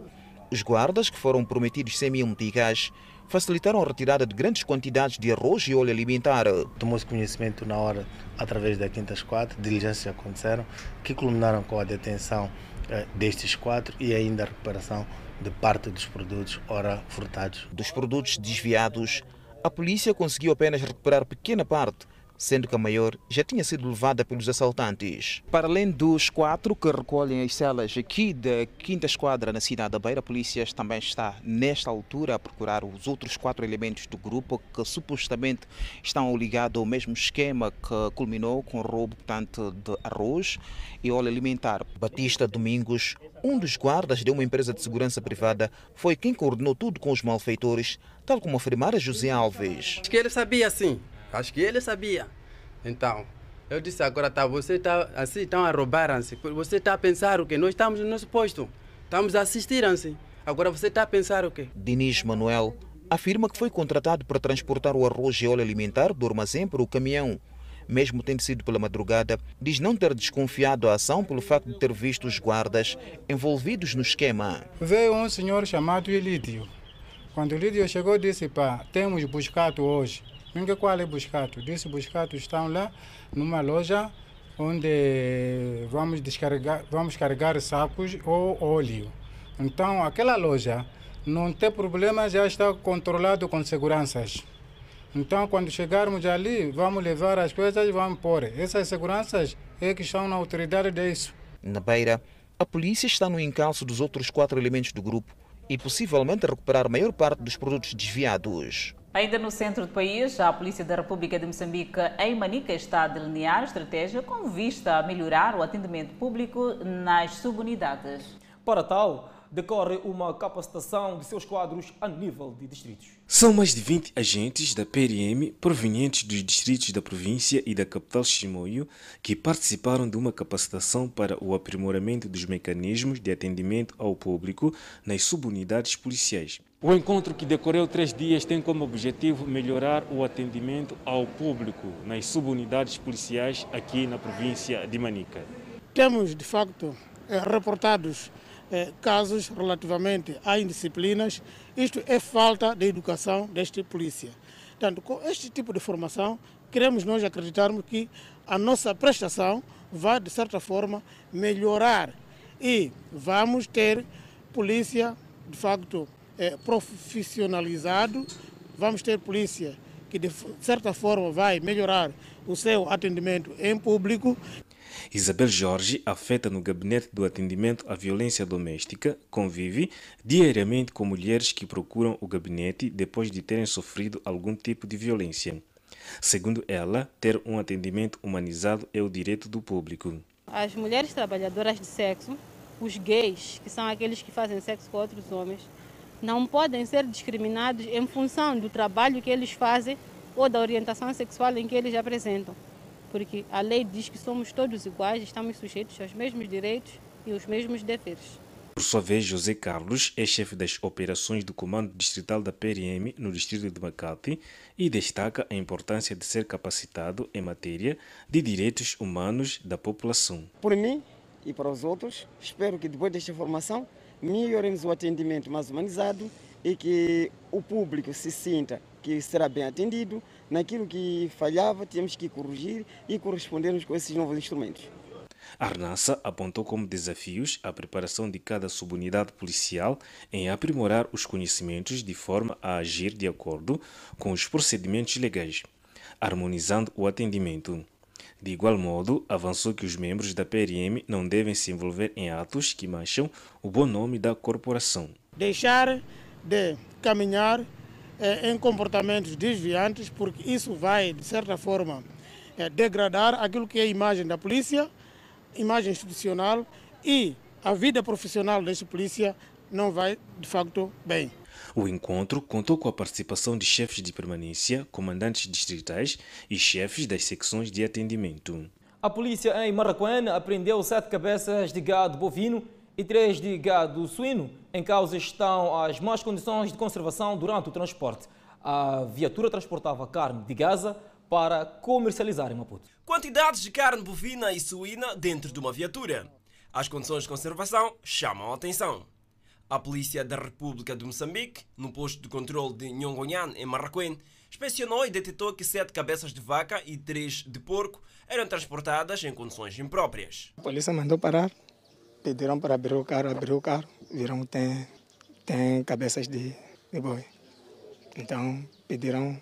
Os guardas, que foram prometidos 100 mil meticais, facilitaram a retirada de grandes quantidades de arroz e óleo alimentar. Tomou-se conhecimento na hora, através da Quintas 4, diligências aconteceram, que culminaram com a detenção eh, destes quatro e ainda a recuperação de parte dos produtos ora furtados. Dos produtos desviados, a polícia conseguiu apenas recuperar pequena parte, sendo que a maior já tinha sido levada pelos assaltantes. Para além dos quatro que recolhem as celas aqui da quinta esquadra na cidade da Beira, a polícia também está nesta altura a procurar os outros quatro elementos do grupo que supostamente estão ligados ao mesmo esquema que culminou com o roubo portanto, de arroz e óleo alimentar. Batista Domingos, um dos guardas de uma empresa de segurança privada, foi quem coordenou tudo com os malfeitores, tal como afirmara José Alves. Acho que ele sabia sim. Acho que ele sabia. Então, eu disse agora, tá, você está assim, estão a roubar assim. Você está a pensar o quê? Nós estamos no nosso posto. Estamos a assistir assim. Agora você está a pensar o quê? Diniz Manuel afirma que foi contratado para transportar o arroz e óleo alimentar do armazém para o caminhão. Mesmo tendo sido pela madrugada, diz não ter desconfiado a ação pelo facto de ter visto os guardas envolvidos no esquema. Veio um senhor chamado Elídio. Quando o Elídio chegou, disse: pá, temos buscado hoje. Ninguém qual é buscado. Disse buscado estão lá numa loja onde vamos descarregar, vamos carregar sacos ou óleo. Então aquela loja não tem problema, já está controlado com seguranças. Então quando chegarmos ali, vamos levar as coisas e vamos pôr. Essas seguranças é que estão na autoridade disso. Na Beira, a polícia está no encalço dos outros quatro elementos do grupo e possivelmente recuperar a maior parte dos produtos desviados. Ainda no centro do país, a Polícia da República de Moçambique, em Manica, está a delinear estratégia com vista a melhorar o atendimento público nas subunidades. Para tal, decorre uma capacitação de seus quadros a nível de distritos. São mais de 20 agentes da PRM provenientes dos distritos da província e da capital Chimoio que participaram de uma capacitação para o aprimoramento dos mecanismos de atendimento ao público nas subunidades policiais. O encontro que decorreu três dias tem como objetivo melhorar o atendimento ao público nas subunidades policiais aqui na província de Manica. Temos, de facto, reportados casos relativamente a indisciplinas. Isto é falta de educação desta polícia. Portanto, com este tipo de formação, queremos nós acreditarmos que a nossa prestação vai, de certa forma, melhorar e vamos ter polícia, de facto, é, profissionalizado, vamos ter polícia que, de certa forma, vai melhorar o seu atendimento em público. Isabel Jorge, afeta no gabinete do atendimento à violência doméstica, convive diariamente com mulheres que procuram o gabinete depois de terem sofrido algum tipo de violência. Segundo ela, ter um atendimento humanizado é o direito do público. As mulheres trabalhadoras de sexo, os gays, que são aqueles que fazem sexo com outros homens, não podem ser discriminados em função do trabalho que eles fazem ou da orientação sexual em que eles apresentam porque a lei diz que somos todos iguais, estamos sujeitos aos mesmos direitos e aos mesmos deveres. Por sua vez, José Carlos é chefe das operações do Comando Distrital da PRM no distrito de Macate e destaca a importância de ser capacitado em matéria de direitos humanos da população. Por mim e para os outros, espero que depois desta formação melhoremos o atendimento mais humanizado e que o público se sinta que será bem atendido. Naquilo que falhava, temos que corrigir e correspondermos com esses novos instrumentos. Arnassa apontou como desafios a preparação de cada subunidade policial em aprimorar os conhecimentos de forma a agir de acordo com os procedimentos legais, harmonizando o atendimento. De igual modo, avançou que os membros da PRM não devem se envolver em atos que mancham o bom nome da corporação. Deixar de caminhar eh, em comportamentos desviantes, porque isso vai, de certa forma, eh, degradar aquilo que é a imagem da polícia, imagem institucional e a vida profissional desta polícia não vai, de facto, bem. O encontro contou com a participação de chefes de permanência, comandantes distritais e chefes das secções de atendimento. A polícia em Marraquém apreendeu sete cabeças de gado bovino e três de gado suíno. Em causa estão as más condições de conservação durante o transporte. A viatura transportava carne de Gaza para comercializar em Maputo. Quantidades de carne bovina e suína dentro de uma viatura. As condições de conservação chamam a atenção. A Polícia da República de Moçambique, no posto de controle de Nhongonhan, em Marraquém, inspecionou e detectou que sete cabeças de vaca e três de porco eram transportadas em condições impróprias. A polícia mandou parar pediram para abrir o carro, abrir o carro, viram que tem, tem cabeças de, de boi. Então pediram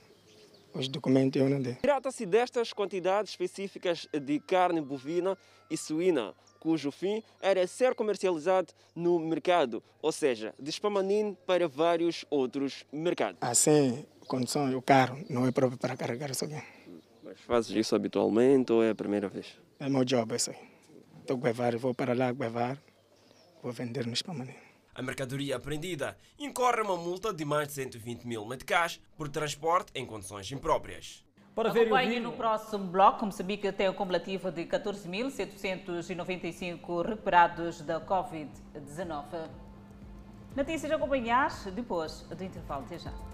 os documentos eu não dei. Trata-se destas quantidades específicas de carne bovina e suína, cujo fim era ser comercializado no mercado, ou seja, de Spamanin para vários outros mercados. Assim, condição, o carro não é próprio para carregar isso aqui. Mas fazes isso habitualmente ou é a primeira vez? É meu job isso aí. Estou a levar, vou para lá levar, vou vender no Spamanin. A mercadoria apreendida incorre uma multa de mais de 120 mil meticais por transporte em condições impróprias. Para ver Acompanhe no próximo bloco, Moçambique tem um cumulativo de 14.795 recuperados da Covid-19. Notícias a acompanhar depois do intervalo. Até já.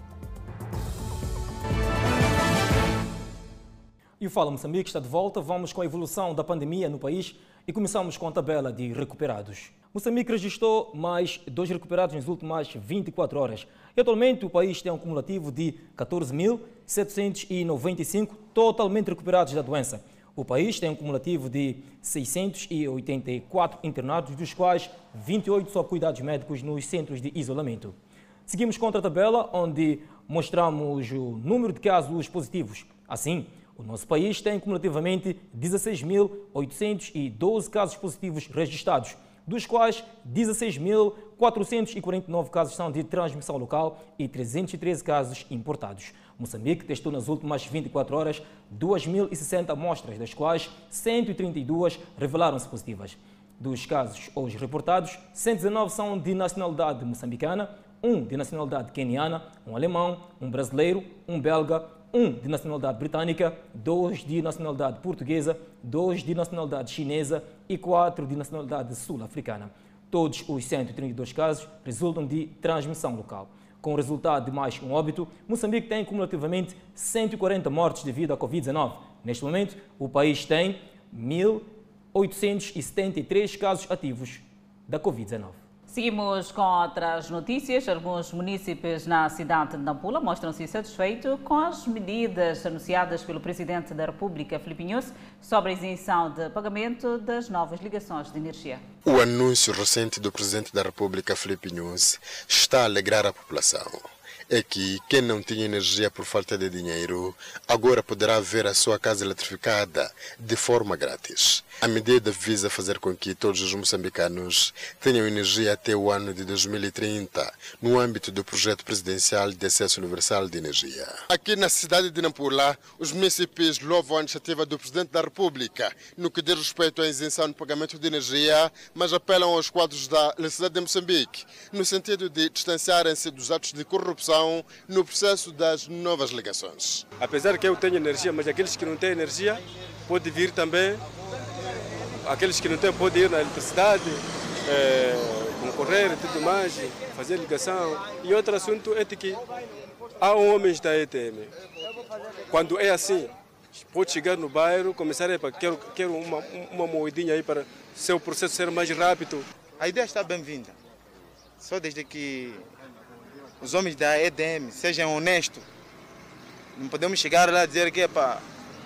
E o Fala Moçambique está de volta. Vamos com a evolução da pandemia no país e começamos com a tabela de recuperados. Moçambique registrou mais dois recuperados nas últimas 24 horas. E atualmente o país tem um cumulativo de 14.795 totalmente recuperados da doença. O país tem um cumulativo de 684 internados, dos quais 28 sob cuidados médicos nos centros de isolamento. Seguimos contra a tabela, onde mostramos o número de casos positivos. Assim, o nosso país tem cumulativamente 16.812 casos positivos registrados, dos quais 16.449 casos são de transmissão local e 313 casos importados. Moçambique testou nas últimas 24 horas 2.060 amostras, das quais 132 revelaram-se positivas. Dos casos hoje reportados, 119 são de nacionalidade moçambicana, um de nacionalidade queniana, um alemão, um brasileiro, um belga, um de nacionalidade britânica, dois de nacionalidade portuguesa, dois de nacionalidade chinesa e quatro de nacionalidade sul-africana. Todos os 132 casos resultam de transmissão local. Com o resultado de mais um óbito, Moçambique tem cumulativamente 140 mortes devido à Covid-19. Neste momento, o país tem 1.873 casos ativos da Covid-19. Seguimos com outras notícias. Alguns municípios na cidade de Nampula mostram-se satisfeitos com as medidas anunciadas pelo Presidente da República, Filipe sobre a isenção de pagamento das novas ligações de energia. O anúncio recente do Presidente da República, Filipe está a alegrar a população é que quem não tinha energia por falta de dinheiro agora poderá ver a sua casa eletrificada de forma grátis. A medida visa fazer com que todos os moçambicanos tenham energia até o ano de 2030, no âmbito do projeto presidencial de acesso universal de energia. Aqui na cidade de Nampula, os municípios louvam a iniciativa do Presidente da República no que diz respeito à isenção no pagamento de energia, mas apelam aos quadros da cidade de Moçambique, no sentido de distanciarem-se dos atos de corrupção no processo das novas ligações. Apesar que eu tenho energia, mas aqueles que não têm energia podem vir também, aqueles que não têm podem ir na eletricidade, é, concorrer e tudo mais, fazer ligação. E outro assunto é que há homens da ETM. Quando é assim, pode chegar no bairro, começar a para quero, quero uma, uma moedinha aí para seu processo ser mais rápido. A ideia está bem-vinda. Só desde que os homens da EDM sejam honestos. Não podemos chegar lá e dizer que epa,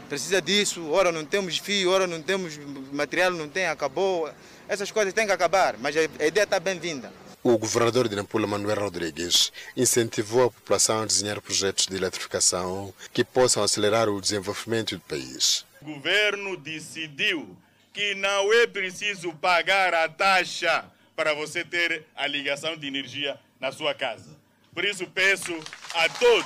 precisa disso, ora não temos fio, ora não temos material, não tem, acabou. Essas coisas têm que acabar, mas a ideia está bem-vinda. O governador de Nampula, Manuel Rodrigues, incentivou a população a desenhar projetos de eletrificação que possam acelerar o desenvolvimento do país. O governo decidiu que não é preciso pagar a taxa para você ter a ligação de energia na sua casa. Por isso peço a todos,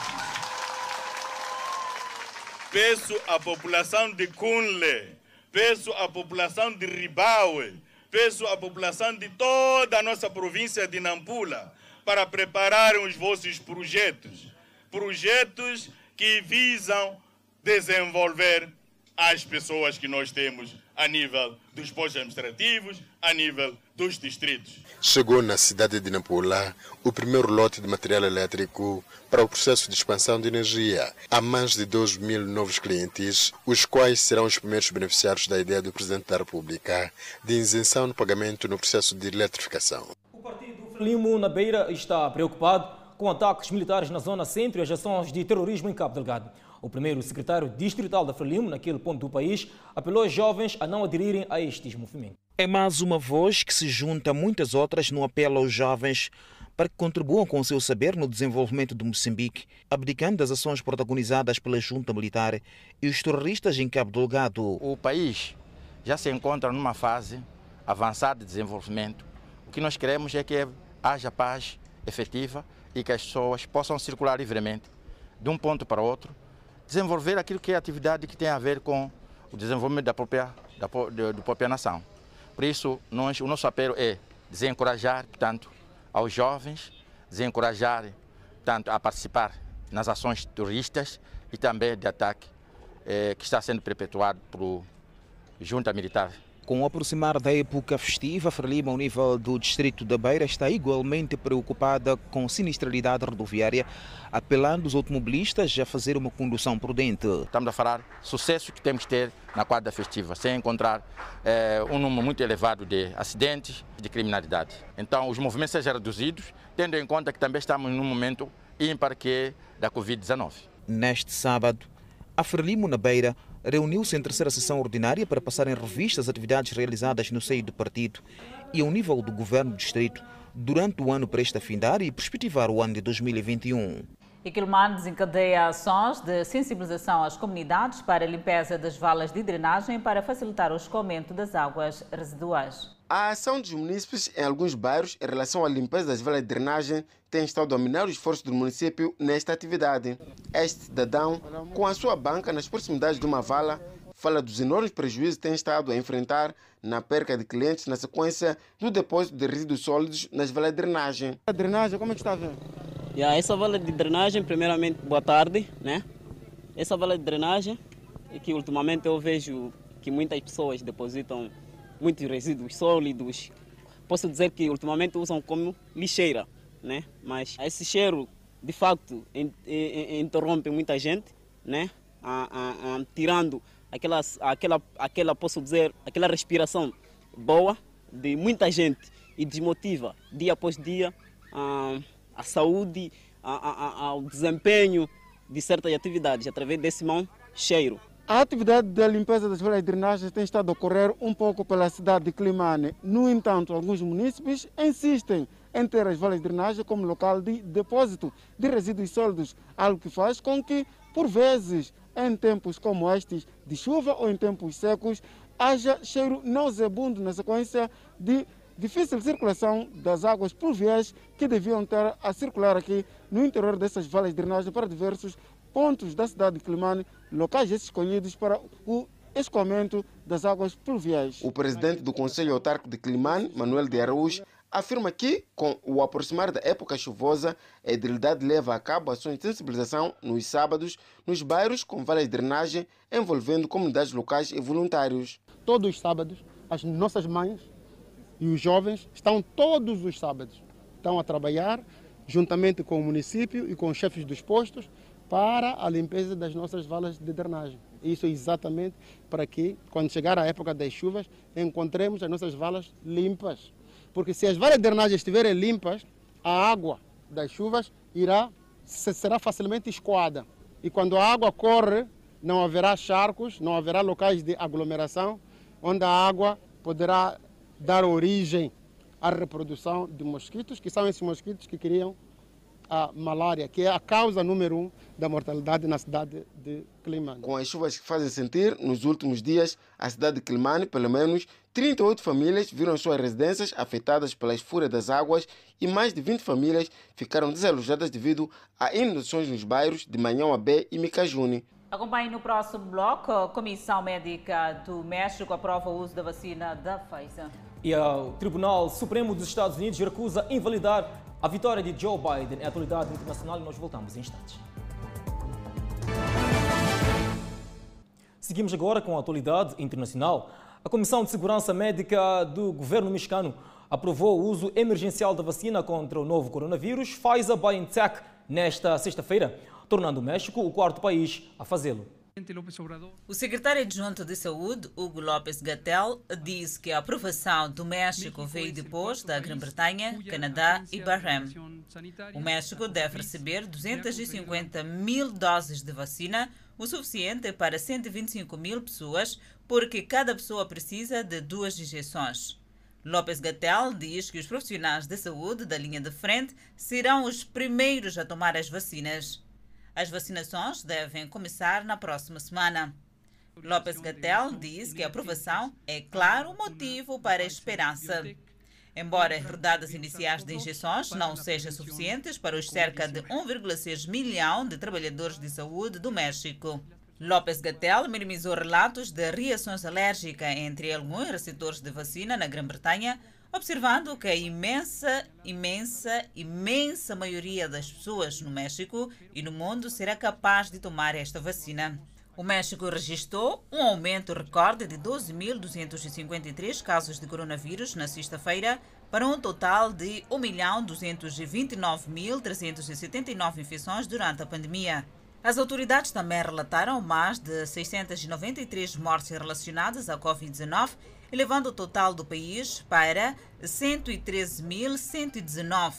peço à população de Cunle, peço à população de Ribaue, peço à população de toda a nossa província de Nampula para prepararem os vossos projetos. Projetos que visam desenvolver as pessoas que nós temos a nível dos postos administrativos, a nível dos distritos. Chegou na cidade de Nampula o primeiro lote de material elétrico para o processo de expansão de energia. Há mais de 2 mil novos clientes, os quais serão os primeiros beneficiários da ideia do Presidente da República de isenção no pagamento no processo de eletrificação. O partido Frelimo na Beira está preocupado com ataques militares na zona centro e as ações de terrorismo em Cabo Delgado. O primeiro secretário distrital da Frelimo, naquele ponto do país, apelou aos jovens a não aderirem a estes movimentos. É mais uma voz que se junta a muitas outras no apelo aos jovens para que contribuam com o seu saber no desenvolvimento de Moçambique, abdicando das ações protagonizadas pela junta militar e os terroristas em Cabo Delgado. O país já se encontra numa fase avançada de desenvolvimento. O que nós queremos é que haja paz efetiva e que as pessoas possam circular livremente de um ponto para outro, desenvolver aquilo que é atividade que tem a ver com o desenvolvimento da própria, da, da própria nação. Por isso, nós, o nosso apelo é desencorajar, portanto, aos jovens, desencorajar tanto a participar nas ações terroristas e também de ataque eh, que está sendo perpetuado por junta militar. Com o aproximar da época festiva, Frelimo, ao nível do distrito da Beira, está igualmente preocupada com sinistralidade rodoviária, apelando os automobilistas a fazer uma condução prudente. Estamos a falar sucesso que temos que ter na quadra festiva, sem encontrar eh, um número muito elevado de acidentes e de criminalidade. Então, os movimentos sejam reduzidos, tendo em conta que também estamos num momento ímpar que é da Covid-19. Neste sábado, a Frelimo, na Beira, reuniu-se em terceira sessão ordinária para passar em revista as atividades realizadas no seio do partido e ao nível do governo do distrito durante o ano prestes a findar e perspectivar o ano de 2021. E Quilman desencadeia ações de sensibilização às comunidades para a limpeza das valas de drenagem para facilitar o escoamento das águas residuais. A ação dos munícipes em alguns bairros em relação à limpeza das valas de drenagem tem estado a dominar o esforço do município nesta atividade. Este cidadão, com a sua banca nas proximidades de uma vala, fala dos enormes prejuízos que tem estado a enfrentar na perca de clientes na sequência do depósito de resíduos sólidos nas valas de drenagem. A drenagem, como é que está a ver? Yeah, essa vala de drenagem, primeiramente, boa tarde, né? Essa vala de drenagem que ultimamente eu vejo que muitas pessoas depositam muitos resíduos sólidos. Posso dizer que ultimamente usam como lixeira, né? Mas esse cheiro, de facto, interrompe muita gente, né? A, a, a, tirando aquela, aquela, aquela, posso dizer, aquela respiração boa de muita gente e desmotiva dia após dia a saúde, ao desempenho de certas atividades através desse mau cheiro. A atividade da limpeza das valas de drenagem tem estado a ocorrer um pouco pela cidade de Climane. No entanto, alguns munícipes insistem em ter as valas de drenagem como local de depósito de resíduos sólidos, algo que faz com que, por vezes, em tempos como estes de chuva ou em tempos secos, haja cheiro nauseabundo na sequência de difícil circulação das águas pluviais que deviam estar a circular aqui no interior dessas valas de drenagem para diversos pontos da cidade de Climane, locais escolhidos para o escoamento das águas pluviais. O presidente do Conselho Autárquico de Climane, Manuel de Araújo, afirma que, com o aproximar da época chuvosa, a edilidade leva a cabo ações de sensibilização nos sábados nos bairros com de drenagem envolvendo comunidades locais e voluntários. Todos os sábados, as nossas mães e os jovens estão todos os sábados estão a trabalhar juntamente com o município e com os chefes dos postos para a limpeza das nossas valas de drenagem. Isso exatamente para que, quando chegar a época das chuvas, encontremos as nossas valas limpas. Porque se as valas de drenagem estiverem limpas, a água das chuvas irá, será facilmente escoada. E quando a água corre, não haverá charcos, não haverá locais de aglomeração, onde a água poderá dar origem à reprodução de mosquitos, que são esses mosquitos que criam a malária, que é a causa número um da mortalidade na cidade de Climane. Com as chuvas que fazem sentir, nos últimos dias, a cidade de Climane, pelo menos 38 famílias viram suas residências afetadas pelas fúrias das águas e mais de 20 famílias ficaram desalojadas devido a inundações nos bairros de Manhão Abé e Micajune. Acompanhe no próximo bloco. A Comissão Médica do México aprova o uso da vacina da Pfizer. E o Tribunal Supremo dos Estados Unidos recusa invalidar a vitória de Joe Biden. É a atualidade internacional e nós voltamos em instantes. Seguimos agora com a atualidade internacional. A Comissão de Segurança Médica do governo mexicano aprovou o uso emergencial da vacina contra o novo coronavírus Pfizer-BioNTech nesta sexta-feira tornando o México o quarto país a fazê-lo. O secretário adjunto de Saúde, Hugo Lopes Gattel, disse que a aprovação do México veio depois da Grã-Bretanha, Canadá e Bahrein. O México deve receber 250 mil doses de vacina, o suficiente para 125 mil pessoas, porque cada pessoa precisa de duas injeções. Lopes Gattel diz que os profissionais de saúde da linha de frente serão os primeiros a tomar as vacinas. As vacinações devem começar na próxima semana. Lopes Gattel diz que a aprovação é, claro, motivo para esperança. Embora as rodadas iniciais de injeções não sejam suficientes para os cerca de 1,6 milhão de trabalhadores de saúde do México. Lopes Gattel minimizou relatos de reações alérgicas entre alguns receptores de vacina na Grã-Bretanha, observando que a imensa, imensa, imensa maioria das pessoas no México e no mundo será capaz de tomar esta vacina. O México registrou um aumento recorde de 12.253 casos de coronavírus na sexta-feira, para um total de 1.229.379 infecções durante a pandemia. As autoridades também relataram mais de 693 mortes relacionadas à Covid-19, elevando o total do país para 113.119.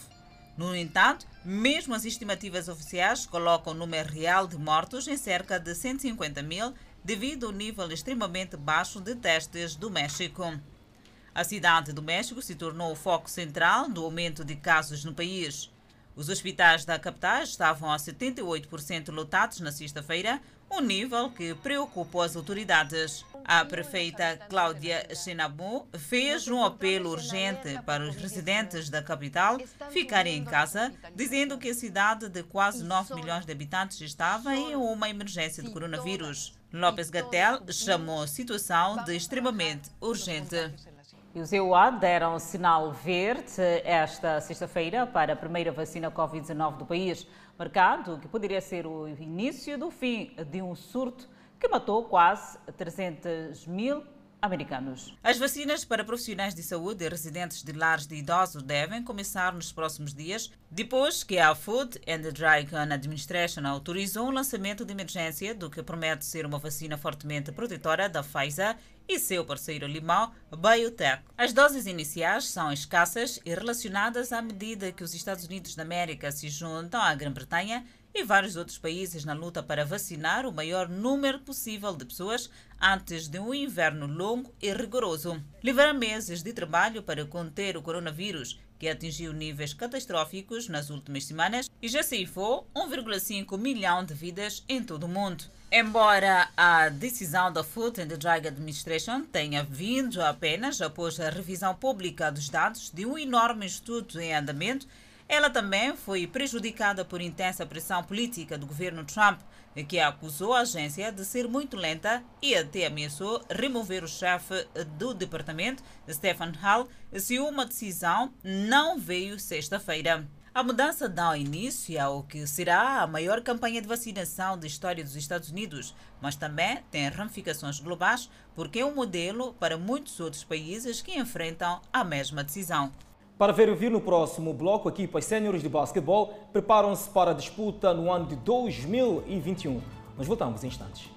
No entanto, mesmo as estimativas oficiais colocam o número real de mortos em cerca de 150 mil, devido ao nível extremamente baixo de testes do México. A cidade do México se tornou o foco central do aumento de casos no país. Os hospitais da capital estavam a 78% lotados na sexta-feira, um nível que preocupou as autoridades. A prefeita Cláudia Xenabu fez um apelo urgente para os residentes da capital ficarem em casa, dizendo que a cidade de quase 9 milhões de habitantes estava em uma emergência de coronavírus. López Gattel chamou a situação de extremamente urgente. E os EUA deram sinal verde esta sexta-feira para a primeira vacina Covid-19 do país, marcado que poderia ser o início do fim de um surto que matou quase 300 mil americanos. As vacinas para profissionais de saúde e residentes de lares de idosos devem começar nos próximos dias, depois que a Food and Drug Administration autorizou o lançamento de emergência do que promete ser uma vacina fortemente protetora da Pfizer e seu parceiro alemão BioTech. As doses iniciais são escassas e relacionadas à medida que os Estados Unidos da América se juntam à Grã-Bretanha e vários outros países na luta para vacinar o maior número possível de pessoas antes de um inverno longo e rigoroso. Levará meses de trabalho para conter o coronavírus, que atingiu níveis catastróficos nas últimas semanas e já ceifou 1,5 milhão de vidas em todo o mundo. Embora a decisão da Food and Drug Administration tenha vindo apenas após a revisão pública dos dados de um enorme estudo em andamento, ela também foi prejudicada por intensa pressão política do governo Trump, que acusou a agência de ser muito lenta e até ameaçou remover o chefe do departamento, Stephen Hall, se uma decisão não veio sexta-feira. A mudança dá início ao que será a maior campanha de vacinação da história dos Estados Unidos, mas também tem ramificações globais porque é um modelo para muitos outros países que enfrentam a mesma decisão. Para ver no próximo bloco, equipas séniores de basquetebol preparam-se para a disputa no ano de 2021. Nós voltamos em instantes.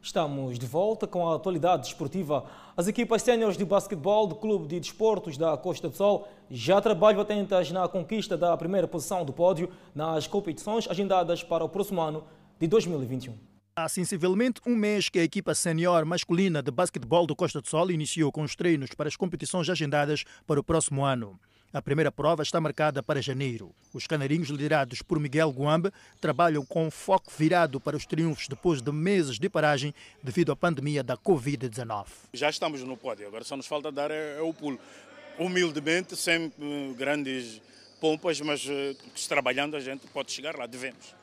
Estamos de volta com a atualidade desportiva. As equipas séniores de basquetebol do Clube de Desportos da Costa do Sol já trabalham atentas na conquista da primeira posição do pódio nas competições agendadas para o próximo ano de 2021. Há sensivelmente um mês que a equipa senior masculina de basquetebol do Costa do Sol iniciou com os treinos para as competições agendadas para o próximo ano. A primeira prova está marcada para janeiro. Os canarinhos, liderados por Miguel Guambe, trabalham com foco virado para os triunfos depois de meses de paragem devido à pandemia da Covid-19. Já estamos no pódio, agora só nos falta dar é, é o pulo. Humildemente, sem uh, grandes pompas, mas uh, trabalhando a gente pode chegar lá, devemos.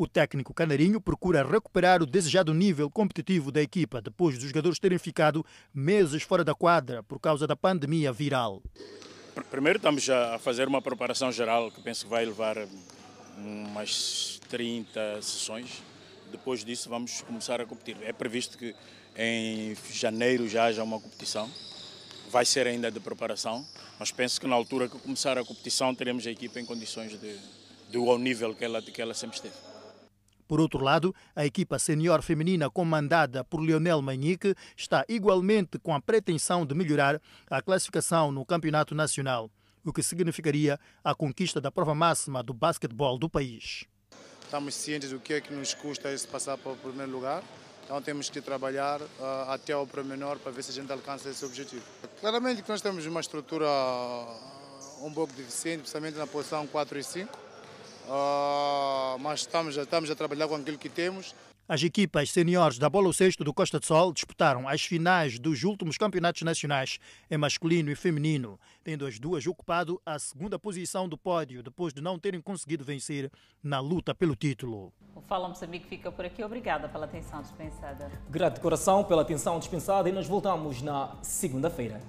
O técnico canarinho procura recuperar o desejado nível competitivo da equipa depois dos jogadores terem ficado meses fora da quadra por causa da pandemia viral. Primeiro estamos a fazer uma preparação geral que penso que vai levar umas 30 sessões. Depois disso vamos começar a competir. É previsto que em janeiro já haja uma competição. Vai ser ainda de preparação, mas penso que na altura que começar a competição teremos a equipa em condições de, do ao nível que ela, que ela sempre esteve. Por outro lado, a equipa senior feminina comandada por Lionel Manhique está igualmente com a pretensão de melhorar a classificação no campeonato nacional, o que significaria a conquista da prova máxima do basquetebol do país. Estamos cientes do que é que nos custa esse passar para o primeiro lugar, então temos que trabalhar uh, até ao pormenor para ver se a gente alcança esse objetivo. Claramente que nós temos uma estrutura um pouco deficiente, principalmente na posição 4 e 5, uh, mas estamos, estamos a trabalhar com aquilo que temos. As equipas seniores da Bola Sexto do Costa do Sol disputaram as finais dos últimos campeonatos nacionais em masculino e feminino, tendo as duas ocupado a segunda posição do pódio depois de não terem conseguido vencer na luta pelo título. O Fala Moçambique fica por aqui. Obrigada pela atenção dispensada. Grato de coração pela atenção dispensada e nós voltamos na segunda-feira.